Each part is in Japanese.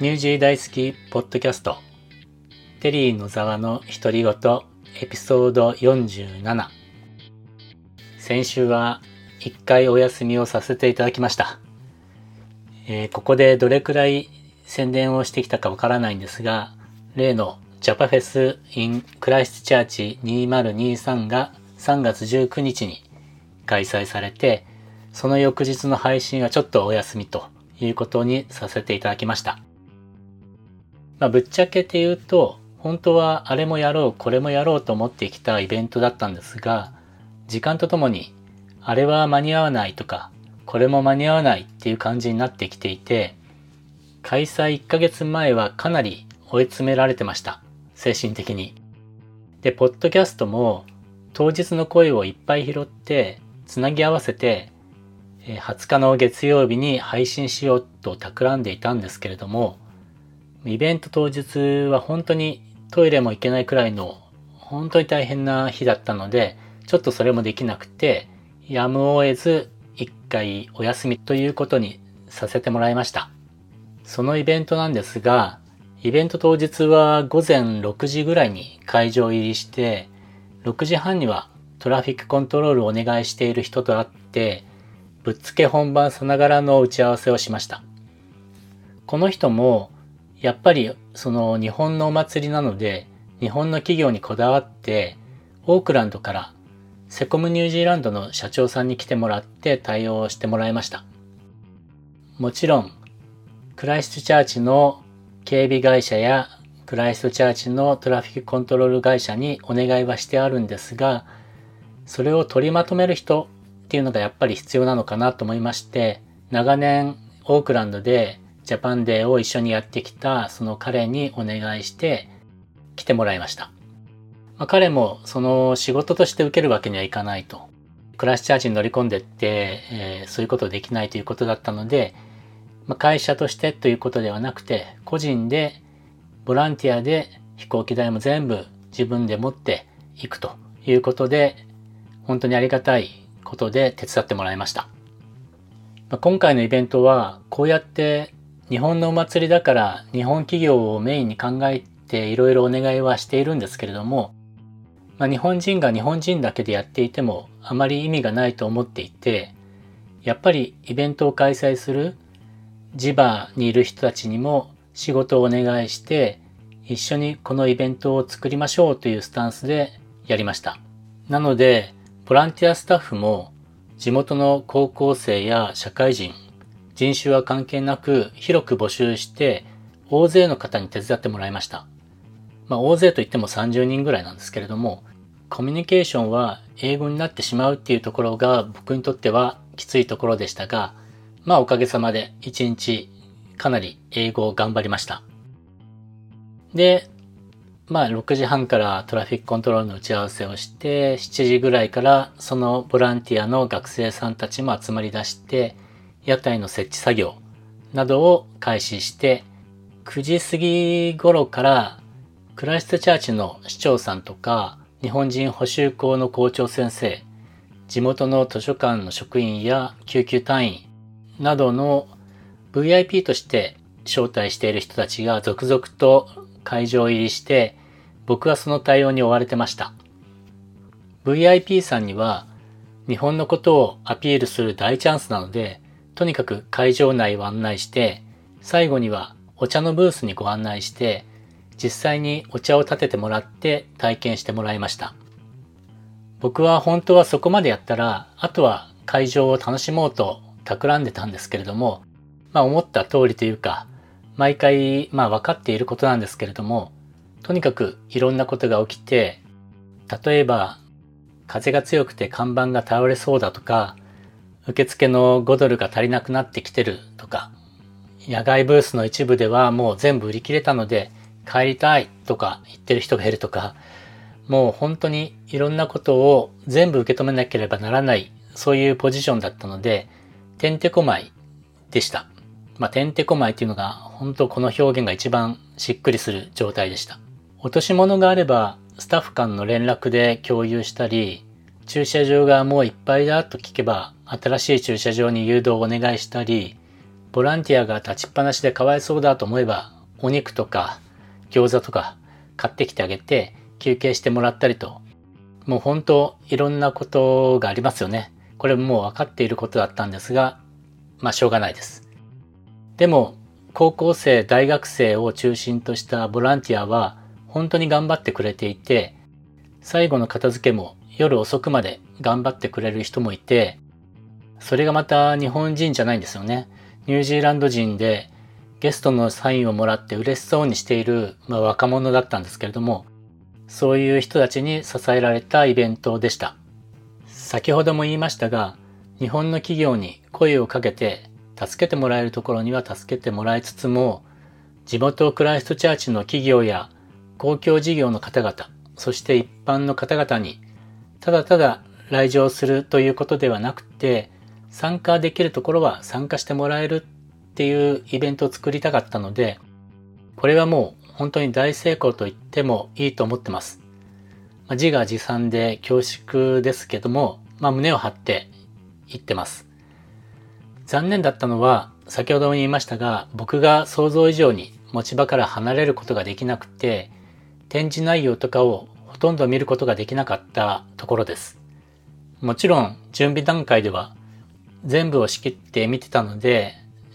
ニュージー大好きポッドキャスト。テリー野沢の独り言エピソード47先週は一回お休みをさせていただきました、えー、ここでどれくらい宣伝をしてきたかわからないんですが例のジャパフェス in クライストチャーチ2023が3月19日に開催されてその翌日の配信はちょっとお休みということにさせていただきました。まあ、ぶっちゃけて言うと、本当はあれもやろう、これもやろうと思ってきたイベントだったんですが、時間とともに、あれは間に合わないとか、これも間に合わないっていう感じになってきていて、開催1ヶ月前はかなり追い詰められてました。精神的に。で、ポッドキャストも当日の声をいっぱい拾って、つなぎ合わせて、20日の月曜日に配信しようと企んでいたんですけれども、イベント当日は本当にトイレも行けないくらいの本当に大変な日だったので、ちょっとそれもできなくて、やむを得ず一回お休みということにさせてもらいました。そのイベントなんですが、イベント当日は午前6時ぐらいに会場入りして、6時半にはトラフィックコントロールをお願いしている人と会って、ぶっつけ本番さながらの打ち合わせをしました。この人もやっぱりその日本のお祭りなので、日本の企業にこだわって、オークランドからセコムニュージーランドの社長さんに来てもらって対応してもらいました。もちろん、クライストチャーチの警備会社やクライストチャーチのトラフィックコントロール会社にお願いはしてあるんですが、それを取りまとめる人っていうのがやっぱり必要なのかなと思いまして、長年オークランドでジャパンデーを一緒にやってきたその彼にお願いして来てもらいました。まあ、彼もその仕事として受けるわけにはいかないと。クラッシュチャージに乗り込んでって、えー、そういうことできないということだったので、まあ、会社としてということではなくて、個人でボランティアで飛行機代も全部自分で持っていくということで、本当にありがたいことで手伝ってもらいました。今回のイベントはこうやって日本のお祭りだから日本企業をメインに考えていろいろお願いはしているんですけれども、まあ、日本人が日本人だけでやっていてもあまり意味がないと思っていて、やっぱりイベントを開催する地場にいる人たちにも仕事をお願いして一緒にこのイベントを作りましょうというスタンスでやりました。なので、ボランティアスタッフも地元の高校生や社会人、人種は関係なく広く募集して大勢の方に手伝ってもらいました。まあ大勢といっても30人ぐらいなんですけれども、コミュニケーションは英語になってしまうっていうところが僕にとってはきついところでしたが、まあおかげさまで1日かなり英語を頑張りました。で、まあ6時半からトラフィックコントロールの打ち合わせをして、7時ぐらいからそのボランティアの学生さんたちも集まり出して、屋台の設置作業などを開始して、9時過ぎ頃からクライストチャーチの市長さんとか、日本人補修校の校長先生、地元の図書館の職員や救急隊員などの VIP として招待している人たちが続々と会場入りして、僕はその対応に追われてました。VIP さんには日本のことをアピールする大チャンスなので、とにかく会場内を案内して、最後にはお茶のブースにご案内して、実際にお茶を立ててもらって体験してもらいました。僕は本当はそこまでやったら、あとは会場を楽しもうと企んでたんですけれども、まあ思った通りというか、毎回まあ分かっていることなんですけれども、とにかくいろんなことが起きて、例えば風が強くて看板が倒れそうだとか、受付の5ドルが足りなくなってきてるとか、野外ブースの一部ではもう全部売り切れたので帰りたいとか言ってる人がいるとか、もう本当にいろんなことを全部受け止めなければならない、そういうポジションだったので、てんてこまいでした。まあ、てんてこまいっていうのが、本当この表現が一番しっくりする状態でした。落とし物があれば、スタッフ間の連絡で共有したり、駐車場がもういっぱいだと聞けば、新しい駐車場に誘導をお願いしたり、ボランティアが立ちっぱなしでかわいそうだと思えば、お肉とか餃子とか買ってきてあげて休憩してもらったりと、もう本当いろんなことがありますよね。これもう分かっていることだったんですが、まあしょうがないです。でも、高校生、大学生を中心としたボランティアは本当に頑張ってくれていて、最後の片付けも夜遅くまで頑張ってくれる人もいて、それがまた日本人じゃないんですよね。ニュージーランド人でゲストのサインをもらって嬉しそうにしている、まあ、若者だったんですけれども、そういう人たちに支えられたイベントでした。先ほども言いましたが、日本の企業に声をかけて助けてもらえるところには助けてもらいつつも、地元クライストチャーチの企業や公共事業の方々、そして一般の方々に、ただただ来場するということではなくて、参加できるところは参加してもらえるっていうイベントを作りたかったので、これはもう本当に大成功と言ってもいいと思ってます。まあ、自画自賛で恐縮ですけども、まあ、胸を張って言ってます。残念だったのは、先ほども言いましたが、僕が想像以上に持ち場から離れることができなくて、展示内容とかをほとんど見ることができなかったところです。もちろん準備段階では全部を仕切って見てたので、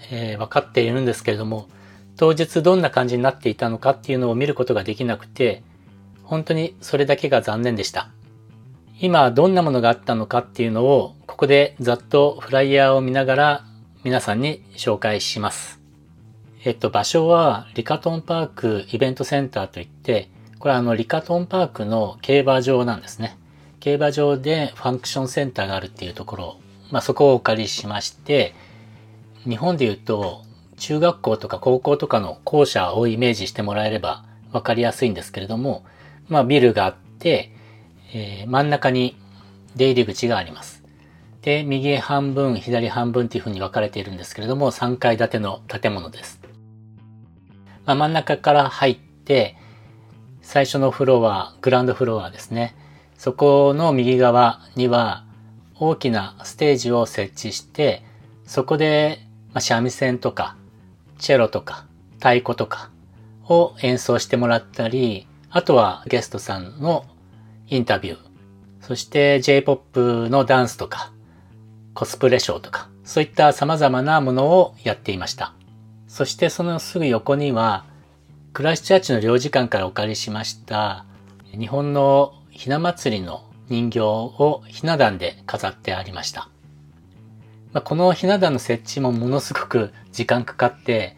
えー、分かっているんですけれども、当日どんな感じになっていたのかっていうのを見ることができなくて、本当にそれだけが残念でした。今どんなものがあったのかっていうのをここでざっとフライヤーを見ながら皆さんに紹介します。えっと、場所はリカトンパークイベントセンターといって、これはあのリカトンパークの競馬場なんですね。競馬場でファンクションセンターがあるっていうところ、まあそこをお借りしまして、日本で言うと中学校とか高校とかの校舎をイメージしてもらえればわかりやすいんですけれども、まあビルがあって、えー、真ん中に出入り口があります。で、右半分、左半分っていう風に分かれているんですけれども、3階建ての建物です。まあ、真ん中から入って、最初のフロア、グランドフロアですね。そこの右側には大きなステージを設置して、そこで、ま、三味線とか、チェロとか、太鼓とかを演奏してもらったり、あとはゲストさんのインタビュー、そして J-POP のダンスとか、コスプレショーとか、そういった様々なものをやっていました。そしてそのすぐ横には、クライスチャーチの領事館からお借りしました、日本のひな祭りの人形をひな壇で飾ってありました。まあ、このひな壇の設置もものすごく時間かかって、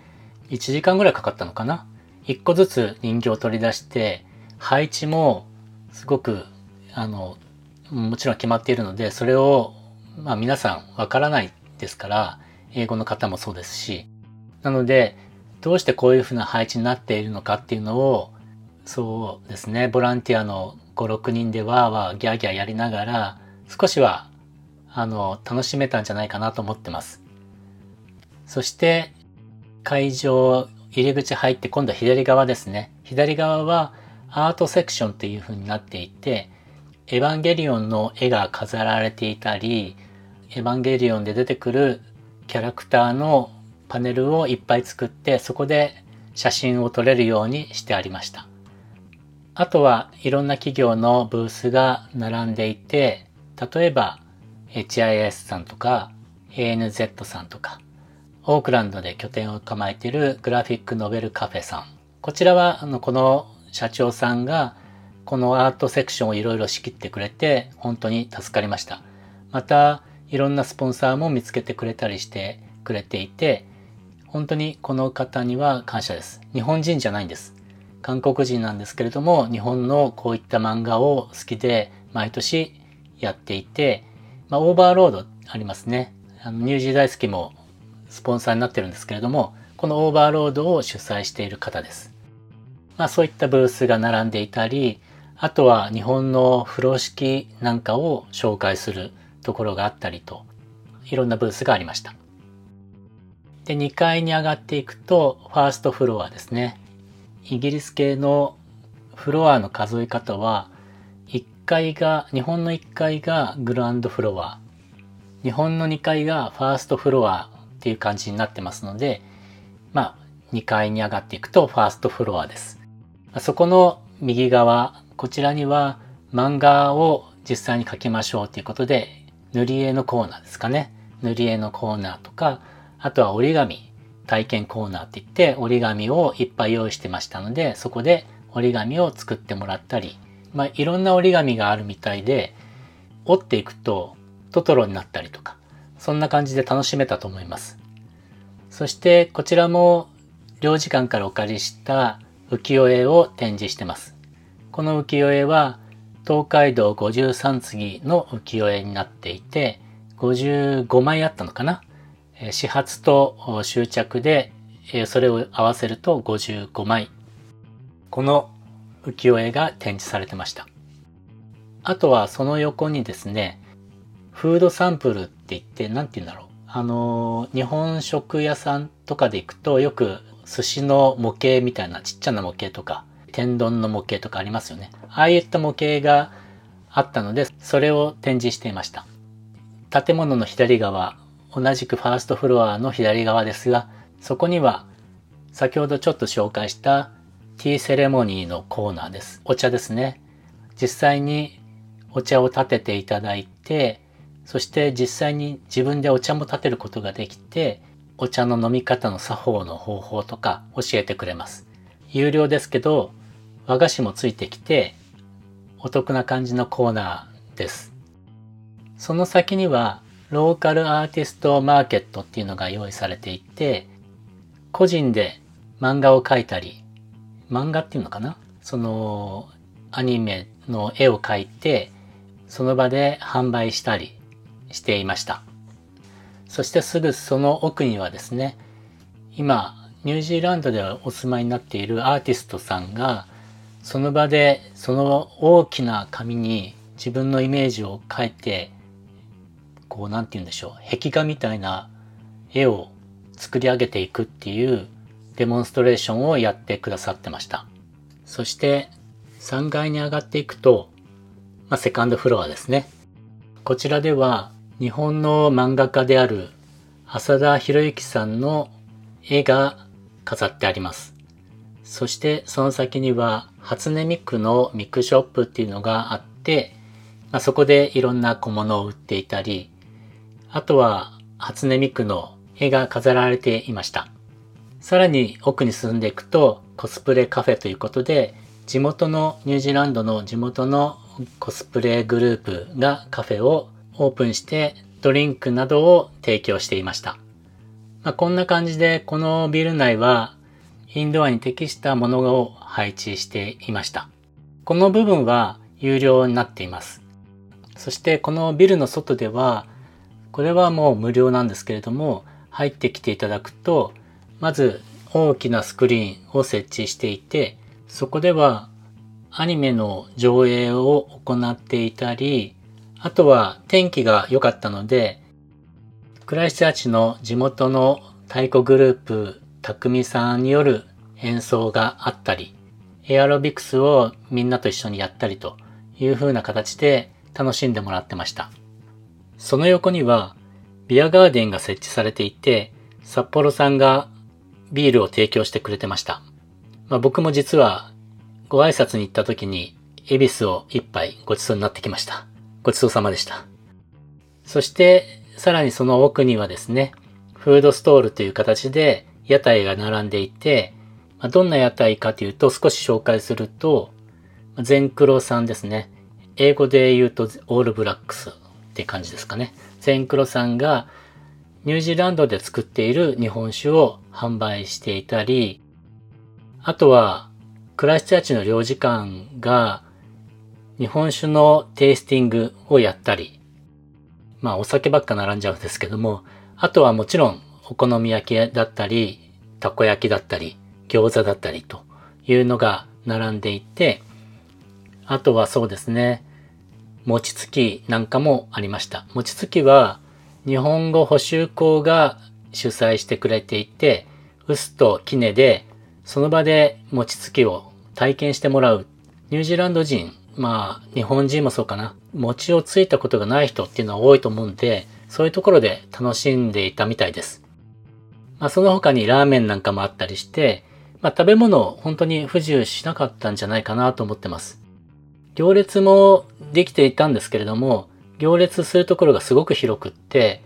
1時間ぐらいかかったのかな ?1 個ずつ人形を取り出して、配置もすごく、あの、もちろん決まっているので、それを、まあ皆さんわからないですから、英語の方もそうですし、なので、どうしてこういうふうな配置になっているのかっていうのを、そうですね、ボランティアの5、6人でわーわーギャーギャーやりながら、少しは、あの、楽しめたんじゃないかなと思ってます。そして、会場入り口入って今度は左側ですね。左側はアートセクションっていう風になっていて、エヴァンゲリオンの絵が飾られていたり、エヴァンゲリオンで出てくるキャラクターのパネルをいっぱい作って、そこで写真を撮れるようにしてありました。あとはいろんな企業のブースが並んでいて、例えば HIS さんとか ANZ さんとか、オークランドで拠点を構えているグラフィックノベルカフェさん。こちらはあのこの社長さんがこのアートセクションをいろいろ仕切ってくれて本当に助かりました。またいろんなスポンサーも見つけてくれたりしてくれていて本当にこの方には感謝です。日本人じゃないんです。韓国人なんですけれども日本のこういった漫画を好きで毎年やっていて、まあ、オーバーロードありますね。あのニュージー大好きもスポンサーになってるんですけれどもこのオーバーロードを主催している方です。まあそういったブースが並んでいたり、あとは日本の風呂敷なんかを紹介するところがあったりと、いろんなブースがありました。で、2階に上がっていくと、ファーストフロアですね。イギリス系のフロアの数え方は、1階が、日本の1階がグランドフロア、日本の2階がファーストフロアっていう感じになってますので、まあ、2階に上がっていくとファーストフロアです。そこの右側、こちらには漫画を実際に描きましょうということで、塗り絵のコーナーですかね。塗り絵のコーナーとか、あとは折り紙体験コーナーって言って折り紙をいっぱい用意してましたので、そこで折り紙を作ってもらったり、まあいろんな折り紙があるみたいで、折っていくとトトロになったりとか、そんな感じで楽しめたと思います。そしてこちらも領事館からお借りした浮世絵を展示してます。この浮世絵は東海道53次の浮世絵になっていて、55枚あったのかな始発と終着でそれを合わせると55枚。この浮世絵が展示されてました。あとはその横にですね、フードサンプルって言って、なんて言うんだろう。あの、日本食屋さんとかで行くとよく寿司の模型みたいなちっちゃな模型とか、天丼の模型とかありますよね。ああいった模型があったので、それを展示していました。建物の左側、同じくファーストフロアの左側ですが、そこには先ほどちょっと紹介したティーセレモニーのコーナーです。お茶ですね。実際にお茶を立てていただいて、そして実際に自分でお茶も立てることができて、お茶の飲み方の作法の方法とか教えてくれます。有料ですけど、和菓子もついてきて、お得な感じのコーナーです。その先には、ローカルアーティストマーケットっていうのが用意されていて、個人で漫画を描いたり、漫画っていうのかな？そのアニメの絵を描いて、その場で販売したりしていました。そしてすぐその奥にはですね、今、ニュージーランドでお住まいになっているアーティストさんが、その場でその大きな紙に自分のイメージを描いてこう、なんて言うんでしょう、壁画みたいな絵を作り上げていくっていうデモンストレーションをやってくださってました。そして3階に上がっていくと、まあ、セカンドフロアですね。こちらでは日本の漫画家である浅田博之さんの絵が飾ってあります。そしてその先には初音ミクのミクショップっていうのがあって、まあ、そこでいろんな小物を売っていたり、あとは初音ミクの絵が飾られていました。さらに奥に進んでいくとコスプレカフェということで地元のニュージーランドの地元のコスプレグループがカフェをオープンしてドリンクなどを提供していました。まあ、こんな感じでこのビル内はインドアに適したものを配置していました。この部分は有料になっています。そしてこのビルの外ではこれはもう無料なんですけれども、入ってきていただくと、まず大きなスクリーンを設置していて、そこではアニメの上映を行っていたり、あとは天気が良かったので、クライスチャーチの地元の太鼓グループ、匠さんによる演奏があったり、エアロビクスをみんなと一緒にやったりという風な形で楽しんでもらってました。その横にはビアガーデンが設置されていて、札幌さんがビールを提供してくれてました。まあ、僕も実はご挨拶に行った時に恵比寿を一杯ごちそうになってきました。ごちそうさまでした。そしてさらにその奥にはですね、フードストールという形で屋台が並んでいて、まあ、どんな屋台かというと少し紹介すると、全黒さんですね。英語で言うとオールブラックスって感じですかね。ゼンクロさんがニュージーランドで作っている日本酒を販売していたり、あとはクライスチャーチの領事館が日本酒のテイスティングをやったり、まあお酒ばっか並んじゃうんですけども、あとはもちろんお好み焼きだったり、たこ焼きだったり、餃子だったりというのが並んでいて、あとはそうですね、餅つきなんかもありました。餅つきは日本語補習校が主催してくれていて、臼と杵でその場で餅つきを体験してもらう。ニュージーランド人、まあ日本人もそうかな。餅をついたことがない人っていうのは多いと思うんで、そういうところで楽しんでいたみたいです。まあ、その他にラーメンなんかもあったりして、まあ、食べ物本当に不自由しなかったんじゃないかなと思ってます。行列もできていたんですけれども、行列するところがすごく広くって、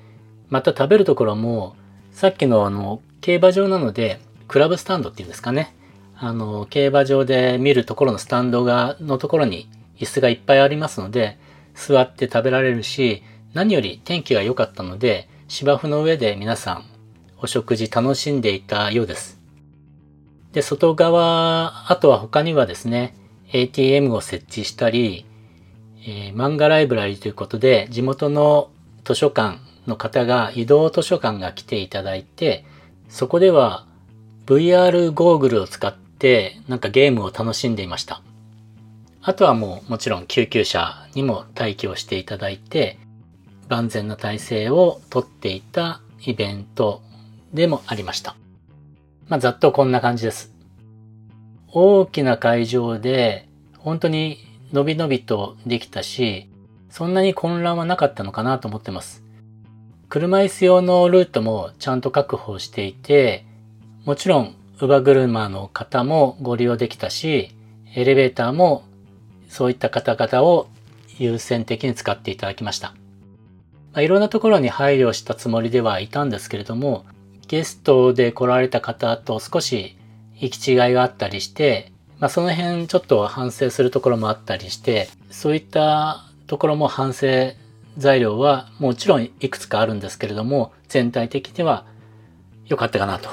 また食べるところも、さっきのあの、競馬場なので、クラブスタンドっていうんですかね。あの、競馬場で見るところのスタンドが、のところに椅子がいっぱいありますので、座って食べられるし、何より天気が良かったので、芝生の上で皆さんお食事楽しんでいたようです。で、外側、あとは他にはですね、ATM を設置したり、えー、漫画ライブラリということで、地元の図書館の方が移動図書館が来ていただいて、そこでは VR ゴーグルを使ってなんかゲームを楽しんでいました。あとはもうもちろん救急車にも待機をしていただいて、万全な体制をとっていたイベントでもありました。まあ、ざっとこんな感じです。大きな会場で本当にのびのびとできたし、そんなに混乱はなかったのかなと思ってます。車椅子用のルートもちゃんと確保していて、もちろん、乳母車の方もご利用できたし、エレベーターもそういった方々を優先的に使っていただきました。まあ、いろんなところに配慮したつもりではいたんですけれども、ゲストで来られた方と少し行き違いがあったりして、まあ、その辺ちょっと反省するところもあったりして、そういったところも反省材料はもちろんいくつかあるんですけれども、全体的には良かったかなと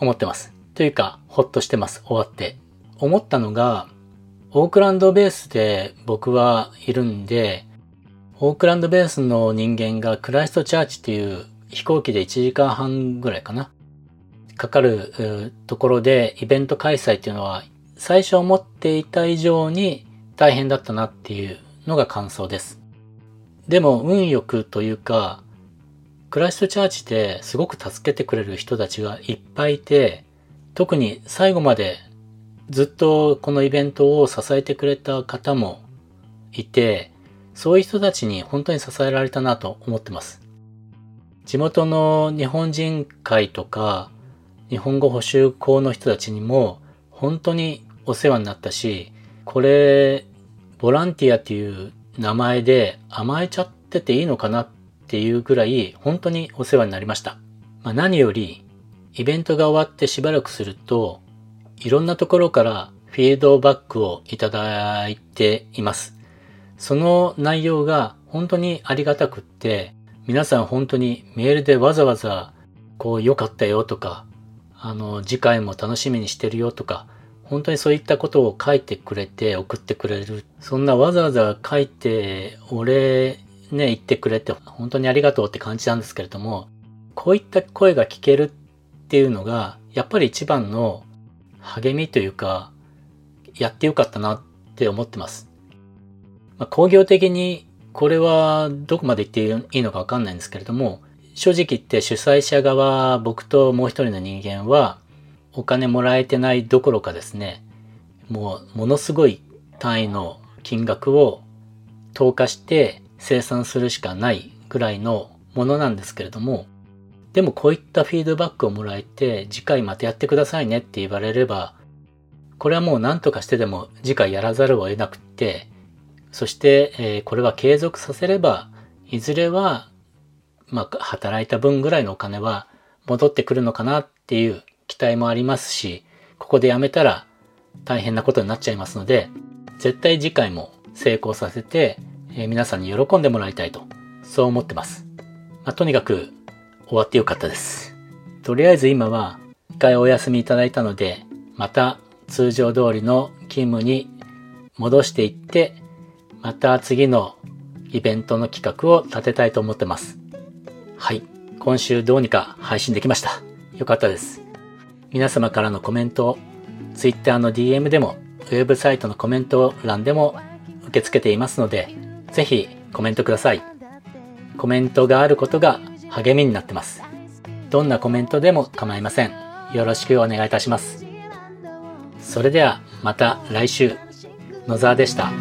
思ってます。というか、ほっとしてます。終わって。思ったのが、オークランドベースで僕はいるんで、オークランドベースの人間がクライストチャーチっていう飛行機で1時間半ぐらいかな。かかるところでイベント開催っていうのは最初思っていた以上に大変だったなっていうのが感想です。でも運よくというか、クライストチャーチですごく助けてくれる人たちがいっぱいいて、特に最後までずっとこのイベントを支えてくれた方もいて、そういう人たちに本当に支えられたなと思ってます。地元の日本人会とか、日本語補習校の人たちにも本当にお世話になったし、これ、ボランティアっていう名前で甘えちゃってていいのかなっていうぐらい本当にお世話になりました。まあ、何より、イベントが終わってしばらくすると、いろんなところからフィードバックをいただいています。その内容が本当にありがたくって、皆さん本当にメールでわざわざ、こう良かったよとか、あの、次回も楽しみにしてるよとか、本当にそういったことを書いてくれて送ってくれる。そんなわざわざ書いて、お礼ね、言ってくれて、本当にありがとうって感じなんですけれども、こういった声が聞けるっていうのが、やっぱり一番の励みというか、やってよかったなって思ってます。まあ、工業的にこれはどこまで言っていいのかわかんないんですけれども、正直言って主催者側、僕ともう一人の人間は、お金もらえてないどころかですね、もうものすごい単位の金額を投下して生産するしかないぐらいのものなんですけれども、でもこういったフィードバックをもらえて、次回またやってくださいねって言われれば、これはもう何とかしてでも次回やらざるを得なくって、そして、えー、これは継続させれば、いずれは、まあ、働いた分ぐらいのお金は戻ってくるのかなっていう期待もありますし、ここでやめたら大変なことになっちゃいますので、絶対次回も成功させて、えー、皆さんに喜んでもらいたいと、そう思ってます。まあ、とにかく、終わってよかったです。とりあえず今は一回お休みいただいたので、また通常通りの勤務に戻していって、また次のイベントの企画を立てたいと思ってます。はい。今週どうにか配信できました。よかったです。皆様からのコメントを Twitter の DM でも、ウェブサイトのコメント欄でも受け付けていますので、ぜひコメントください。コメントがあることが励みになってます。どんなコメントでも構いません。よろしくお願いいたします。それではまた来週、野沢でした。